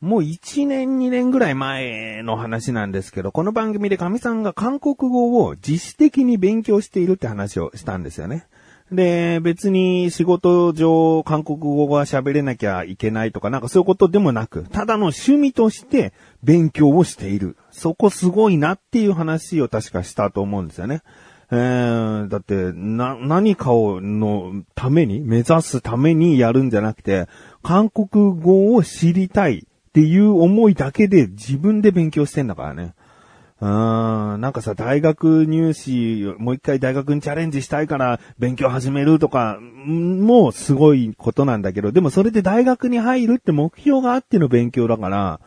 もう1年2年ぐらい前の話なんですけど、この番組で神さんが韓国語を自主的に勉強しているって話をしたんですよね。で、別に仕事上韓国語が喋れなきゃいけないとかなんかそういうことでもなく、ただの趣味として勉強をしている。そこすごいなっていう話を確かしたと思うんですよね。えー、だって、な、何かをのために、目指すためにやるんじゃなくて、韓国語を知りたい。っていう思いだけで自分で勉強してんだからね。うーん、なんかさ、大学入試、もう一回大学にチャレンジしたいから勉強始めるとか、もうすごいことなんだけど、でもそれで大学に入るって目標があっての勉強だから、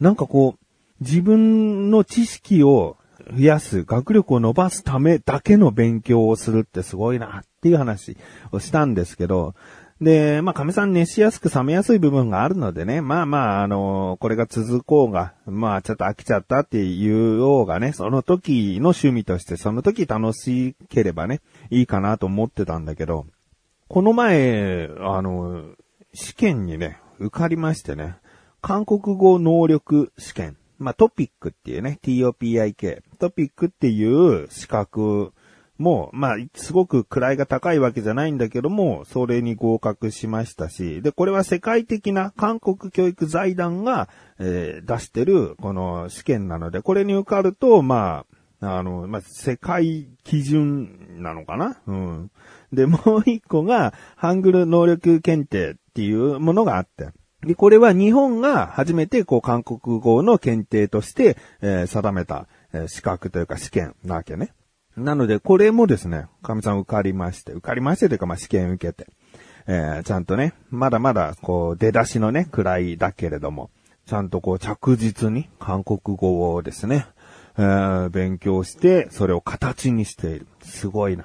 なんかこう、自分の知識を増やす、学力を伸ばすためだけの勉強をするってすごいなっていう話をしたんですけど、で、まあ、亀さん熱しやすく冷めやすい部分があるのでね、まあまあ、あの、これが続こうが、まあ、ちょっと飽きちゃったっていうようがね、その時の趣味として、その時楽しければね、いいかなと思ってたんだけど、この前、あの、試験にね、受かりましてね、韓国語能力試験、まあ、トピックっていうね、TOPIK、トピックっていう資格もう、まあ、すごく位が高いわけじゃないんだけども、それに合格しましたし、で、これは世界的な韓国教育財団が、えー、出してる、この試験なので、これに受かると、まあ、あの、まあ、世界基準なのかな？うん。で、もう一個が、ハングル能力検定っていうものがあって、で、これは日本が初めてこう韓国語の検定として、えー、定めた、えー、資格というか試験なわけね。なので、これもですね、神さん受かりまして、受かりましてというか、まあ、試験受けて、えー、ちゃんとね、まだまだ、こう、出だしのね、くらいだけれども、ちゃんとこう、着実に韓国語をですね、えー、勉強して、それを形にしている。すごいな。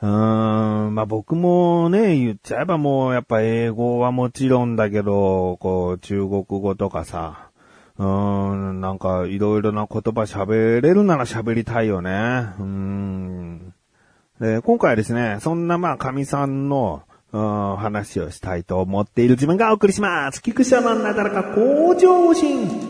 うーん、まあ、僕もね、言っちゃえばもう、やっぱ英語はもちろんだけど、こう、中国語とかさ、うーん、なんかいろいろな言葉喋れるなら喋りたいよね。うん。で、今回はですね、そんなまあ神さんの、うん話をしたいと思っている自分がお送りします。菊池のなだらか向上心。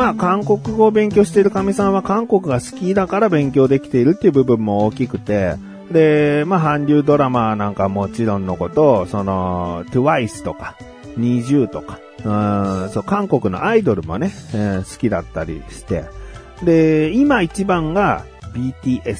まあ、韓国語を勉強している神さんは韓国が好きだから勉強できているっていう部分も大きくて、で、まあ、韓流ドラマなんかもちろんのこと、その、TWICE とか、NiziU とか、うん、そう、韓国のアイドルもね、えー、好きだったりして、で、今一番が BTS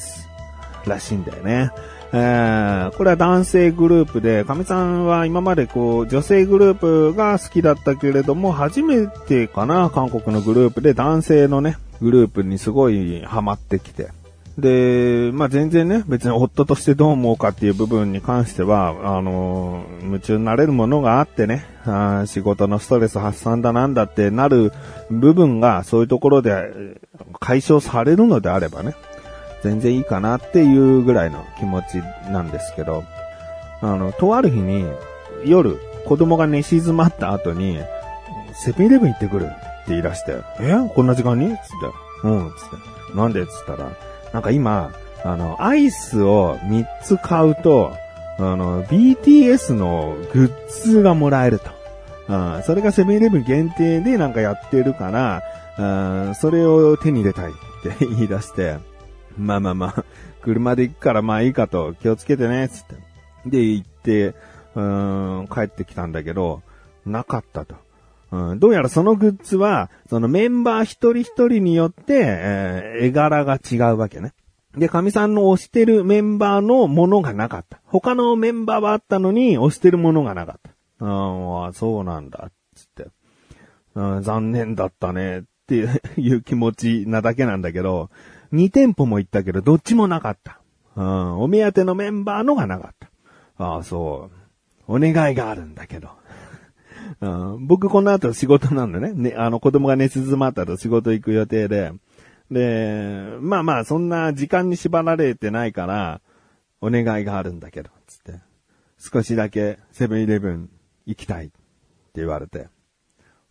らしいんだよね。えー、これは男性グループで、かみさんは今までこう、女性グループが好きだったけれども、初めてかな、韓国のグループで男性のね、グループにすごいハマってきて。で、まあ、全然ね、別に夫としてどう思うかっていう部分に関しては、あの、夢中になれるものがあってね、あ仕事のストレス発散だなんだってなる部分が、そういうところで解消されるのであればね、全然いいかなっていうぐらいの気持ちなんですけど、あの、とある日に、夜、子供が寝静まった後に、セブンイレブン行ってくるって言い出して、え？こんな時間に？つって、うん、つって。なんで？つったら、なんか今、あの、アイスを3つ買うと、あの、BTS のグッズがもらえると。うん、それがセブンイレブン限定でなんかやってるから、うん、それを手に入れたいって言い出して、まあまあまあ、車で行くからまあいいかと、気をつけてね、つって。で、行って、うーん、帰ってきたんだけど、なかったと。うん、どうやらそのグッズは、そのメンバー一人一人によって、えー、絵柄が違うわけね。で、神さんの推してるメンバーのものがなかった。他のメンバーはあったのに、推してるものがなかった。うん、そうなんだ、つって。うん、残念だったね、っていう気持ちなだけなんだけど、2店舗も行ったけど、どっちもなかった。うん、お目当てのメンバーのがなかった。ああ、そう。お願いがあるんだけど。うん、僕この後仕事なんだね。ね、あの子供が寝静まったと仕事行く予定で。で、まあまあ、そんな時間に縛られてないから、お願いがあるんだけど、つって。少しだけセブンイレブン行きたい。って言われて、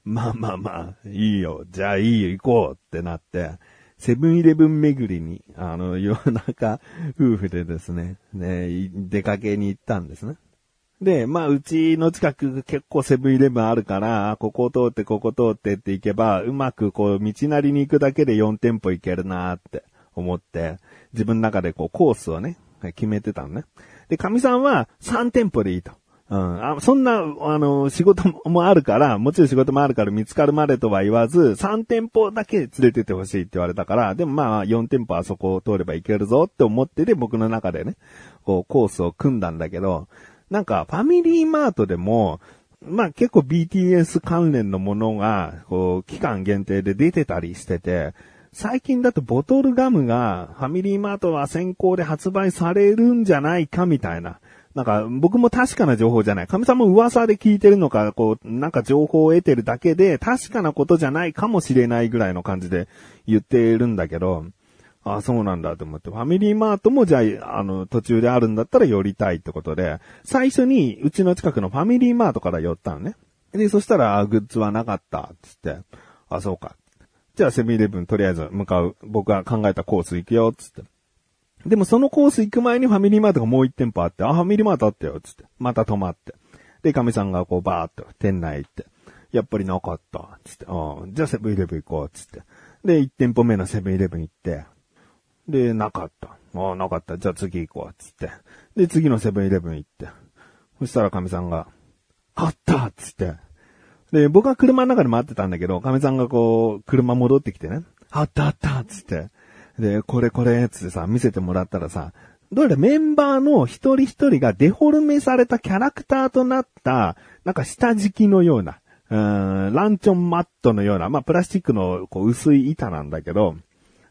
まあまあまあ、いいよ。じゃあいいよ、行こうってなって、セブンイレブン巡りに、あの、夜中、夫婦でですね、ね、出かけに行ったんですね。で、まあ、うちの近く結構セブンイレブンあるから、ここを通って、ここ通ってって行けば、うまくこう、道なりに行くだけで4店舗行けるなって思って、自分の中でこう、コースをね、決めてたのね。で、神さんは3店舗でいいと。うん。あそんな、あの、仕事もあるから、もちろん仕事もあるから見つかるまでとは言わず、3店舗だけ連れてってほしいって言われたから、でもまあ、4店舗あそこを通ればいけるぞって思ってて、僕の中でね、こう、コースを組んだんだけど、なんか、ファミリーマートでも、まあ結構 BTS 関連のものが、こう、期間限定で出てたりしてて、最近だとボトルガムがファミリーマートは先行で発売されるんじゃないかみたいな。なんか僕も確かな情報じゃない。神様も噂で聞いてるのか、こう、なんか情報を得てるだけで確かなことじゃないかもしれないぐらいの感じで言ってるんだけど、ああそうなんだと思って、ファミリーマートもじゃあ、あの、途中であるんだったら寄りたいってことで、最初にうちの近くのファミリーマートから寄ったのね。で、そしたら、グッズはなかった、つって、あ、そうか。じゃあセブンイレブンとりあえず向かう、僕が考えたコース行くよ、つって。でもそのコース行く前にファミリーマートがもう一店舗あって、あ、ファミリーマートあったよ、つって。また止まって。で、神さんがこうバーっと店内行って。やっぱりなかった、つって。あじゃあセブンイレブン行こう、つって。で、1店舗目のセブンイレブン行って。で、なかった。ああ、なかった。じゃあ次行こう、つって。で、次のセブンイレブン行って。そしたら神さんが、あったつって。で、僕は車の中で待ってたんだけど、神さんがこう、車戻ってきてね、あったあったつって。で、これこれ、つってさ、見せてもらったらさ、どうやらメンバーの一人一人がデフォルメされたキャラクターとなった、なんか下敷きのような、うーん、ランチョンマットのような、まあ、プラスチックのこう薄い板なんだけど、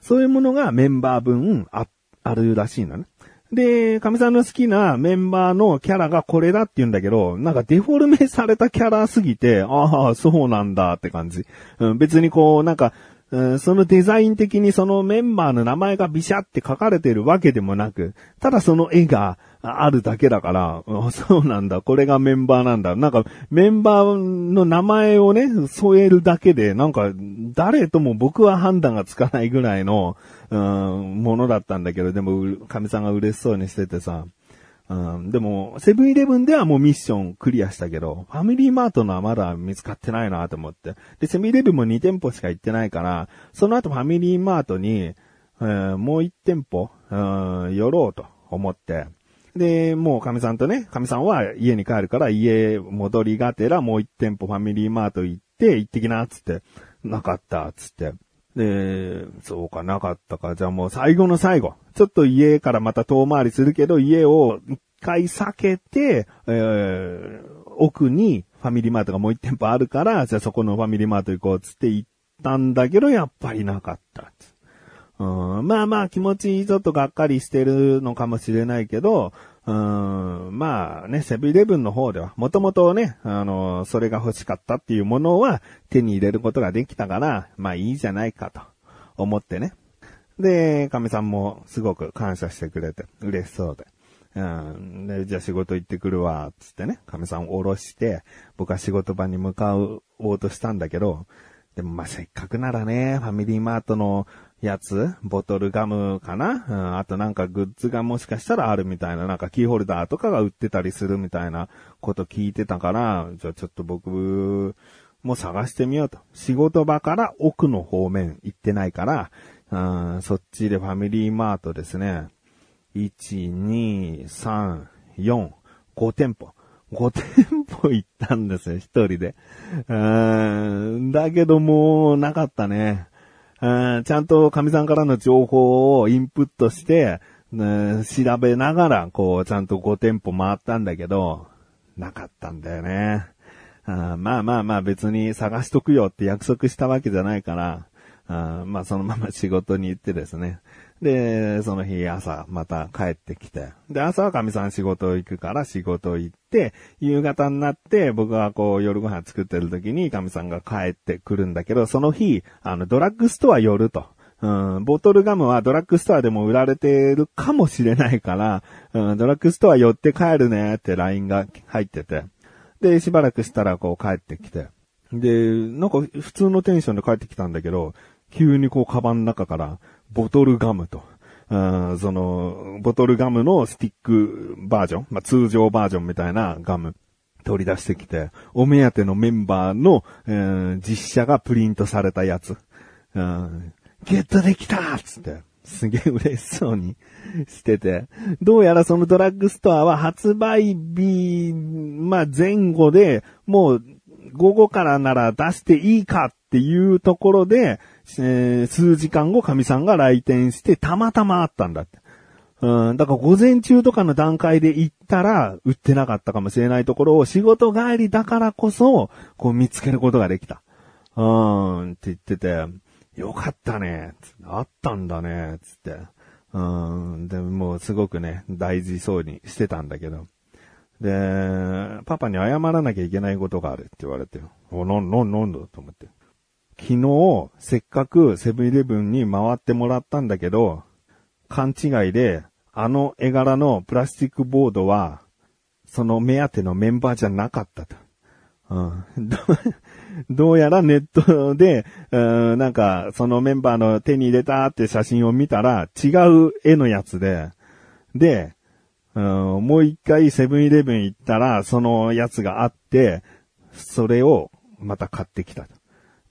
そういうものがメンバー分あ、あるらしいのね。で、神さんの好きなメンバーのキャラがこれだって言うんだけど、なんかデフォルメされたキャラすぎて、ああ、そうなんだって感じ。うん、別にこう、なんか、そのデザイン的にそのメンバーの名前がビシャって書かれてるわけでもなく、ただその絵があるだけだから、そうなんだ、これがメンバーなんだ。なんか、メンバーの名前をね、添えるだけで、なんか、誰とも僕は判断がつかないぐらいの、うん、ものだったんだけど、でも、神さんが嬉しそうにしててさ、うん、でも、セブンイレブンではもうミッションクリアしたけど、ファミリーマートのはまだ見つかってないなと思って。で、セブンイレブンも2店舗しか行ってないから、その後ファミリーマートに、えー、もう1店舗、うん、寄ろうと思って、で、もう神さんとね、神さんは家に帰るから家戻りがてらもう1店舗ファミリーマート行って、行ってきな、つって、なかった、つって。で、そうかなかったか。じゃあもう最後の最後。ちょっと家からまた遠回りするけど、家を一回避けて、えー、奥にファミリーマートがもう一店舗あるから、じゃあそこのファミリーマート行こうつって行ったんだけど、やっぱりなかった。うん、まあまあ気持ちちょっとがっかりしてるのかもしれないけど、うん、まあね、セブンイレブンの方では、もともとね、あの、それが欲しかったっていうものは手に入れることができたから、まあいいじゃないかと思ってね。で、亀さんもすごく感謝してくれて、嬉しそうで。うん。で、じゃあ仕事行ってくるわ、つってね、亀さんを降ろして、僕は仕事場に向かおうとしたんだけど、でもまあせっかくならね、ファミリーマートのやつ、ボトルガムかな、うん、あとなんかグッズがもしかしたらあるみたいな、なんかキーホルダーとかが売ってたりするみたいなこと聞いてたから、じゃあちょっと僕も探してみようと。仕事場から奥の方面行ってないから、うん、そっちでファミリーマートですね。1、2、3、4、5店舗。5店舗行ったんですよ、一人で。うん、だけどもう、なかったね。うん、ちゃんと神さんからの情報をインプットして、ね、調べながら、こう、ちゃんと5店舗回ったんだけど、なかったんだよね。あまあまあまあ別に探しとくよって約束したわけじゃないから、あまあそのまま仕事に行ってですね。で、その日朝また帰ってきて。で、朝は神さん仕事行くから仕事行って、夕方になって僕がこう夜ご飯作ってる時に神さんが帰ってくるんだけど、その日、あのドラッグストア寄ると。うん、ボトルガムはドラッグストアでも売られてるかもしれないから、うん、ドラッグストア寄って帰るねって LINE が入ってて。で、しばらくしたらこう帰ってきて。で、なんか普通のテンションで帰ってきたんだけど、急にこうカバンの中からボトルガムと、うんその、ボトルガムのスティックバージョン、まあ、通常バージョンみたいなガム取り出してきて、お目当てのメンバーの、えー実写がプリントされたやつ。うんゲットできたっつって、すげえ嬉しそうにしてて、どうやらそのドラッグストアは発売日、まあ前後で、もう午後からなら出していいかっていうところで、えー数時間後神さんが来店してたまたまあったんだって。うん、だから午前中とかの段階で行ったら売ってなかったかもしれないところを仕事帰りだからこそ、こう見つけることができた。うーん、って言ってて、よかったね、あったんだね、つって。うん、でもうすごくね、大事そうにしてたんだけど。で、パパに謝らなきゃいけないことがあるって言われて、お、なん、なん、なんだと思って。昨日、せっかくセブンイレブンに回ってもらったんだけど、勘違いで、あの絵柄のプラスチックボードは、その目当てのメンバーじゃなかったと。うん、どうやらネットで、うんなんか、そのメンバーの手に入れたって写真を見たら、違う絵のやつで、で、うんもう一回セブンイレブン行ったら、そのやつがあって、それをまた買ってきたと。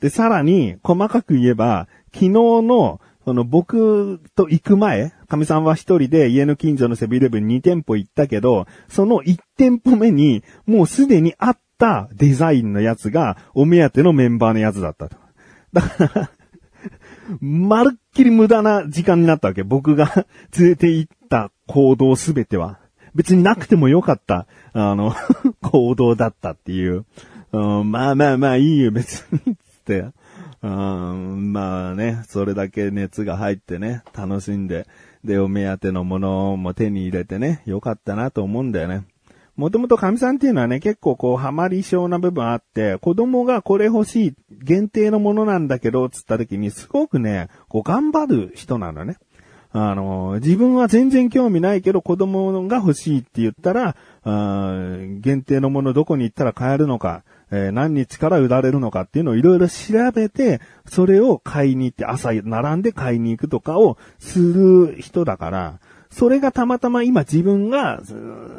で、さらに、細かく言えば、昨日の、その僕と行く前、神さんは一人で家の近所のセブンイレブン2店舗行ったけど、その1店舗目に、もうすでにあったデザインのやつが、お目当てのメンバーのやつだったと。だから、まるっきり無駄な時間になったわけ。僕が連れて行った行動すべては。別になくてもよかった、あの、行動だったっていう。うん、まあまあまあいいよ、別に。って。うん、まあね、それだけ熱が入ってね、楽しんで、で、お目当てのものも手に入れてね、よかったなと思うんだよね。もともと神さんっていうのはね、結構こう、ハマり症な部分あって、子供がこれ欲しい、限定のものなんだけど、つった時に、すごくね、こう、頑張る人なのね。あの、自分は全然興味ないけど子供が欲しいって言ったら、あ限定のものどこに行ったら買えるのか、えー何日から売られるのかっていうのをいろいろ調べて、それを買いに行って朝並んで買いに行くとかをする人だから、それがたまたま今自分が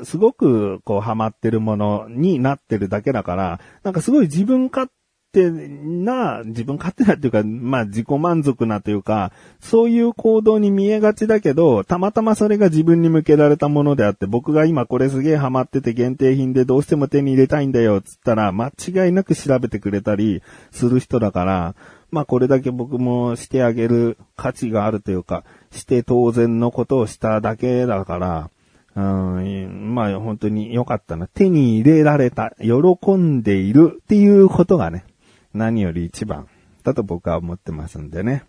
すごくこうハマってるものになってるだけだから、なんかすごい自分勝手な、自分勝手なっていうか、まあ自己満足なというか、そういう行動に見えがちだけど、たまたまそれが自分に向けられたものであって、僕が今これすげえハマってて限定品でどうしても手に入れたいんだよ、つったら、間違いなく調べてくれたりする人だから、まあこれだけ僕もしてあげる価値があるというか、して当然のことをしただけだから、うん、まあ本当に良かったな。手に入れられた、喜んでいるっていうことがね、何より一番だと僕は思ってますんでね。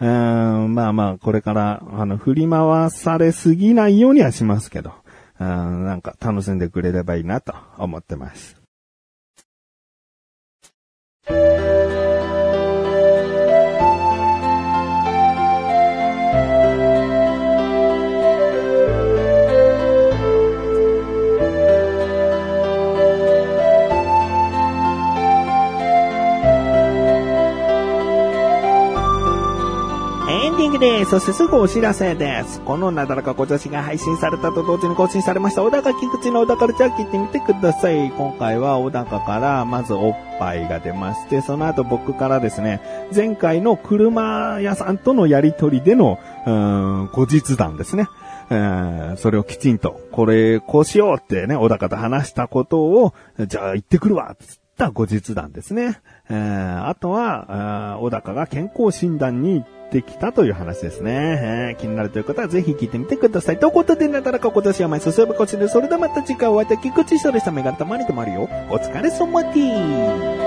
うん、まあまあ、これから、あの、振り回されすぎないようにはしますけど、うん、なんか楽しんでくれればいいなと思ってます。ンディングです。そしてすぐお知らせです。このなだらか小女子が配信されたと同時に更新されました、小高菊池の小高ルチャー聞いてみてください。今回は小高からまずおっぱいが出まして、その後僕からですね、前回の車屋さんとのやりとりでの、うーん、後日談ですね。えーそれをきちんと、これ、こうしようってね、小高と話したことを、じゃあ行ってくるわ、つった後日談ですね。えーあとは、小高が健康診断に行っってきたという話ですね。えー気になるという方はぜひ聞いてみてください。ということで、なだらか今年は毎週すばこちで、それではまた次回お会いできくちしょでしたメガネたまりとまるよ。お疲れ様でーす。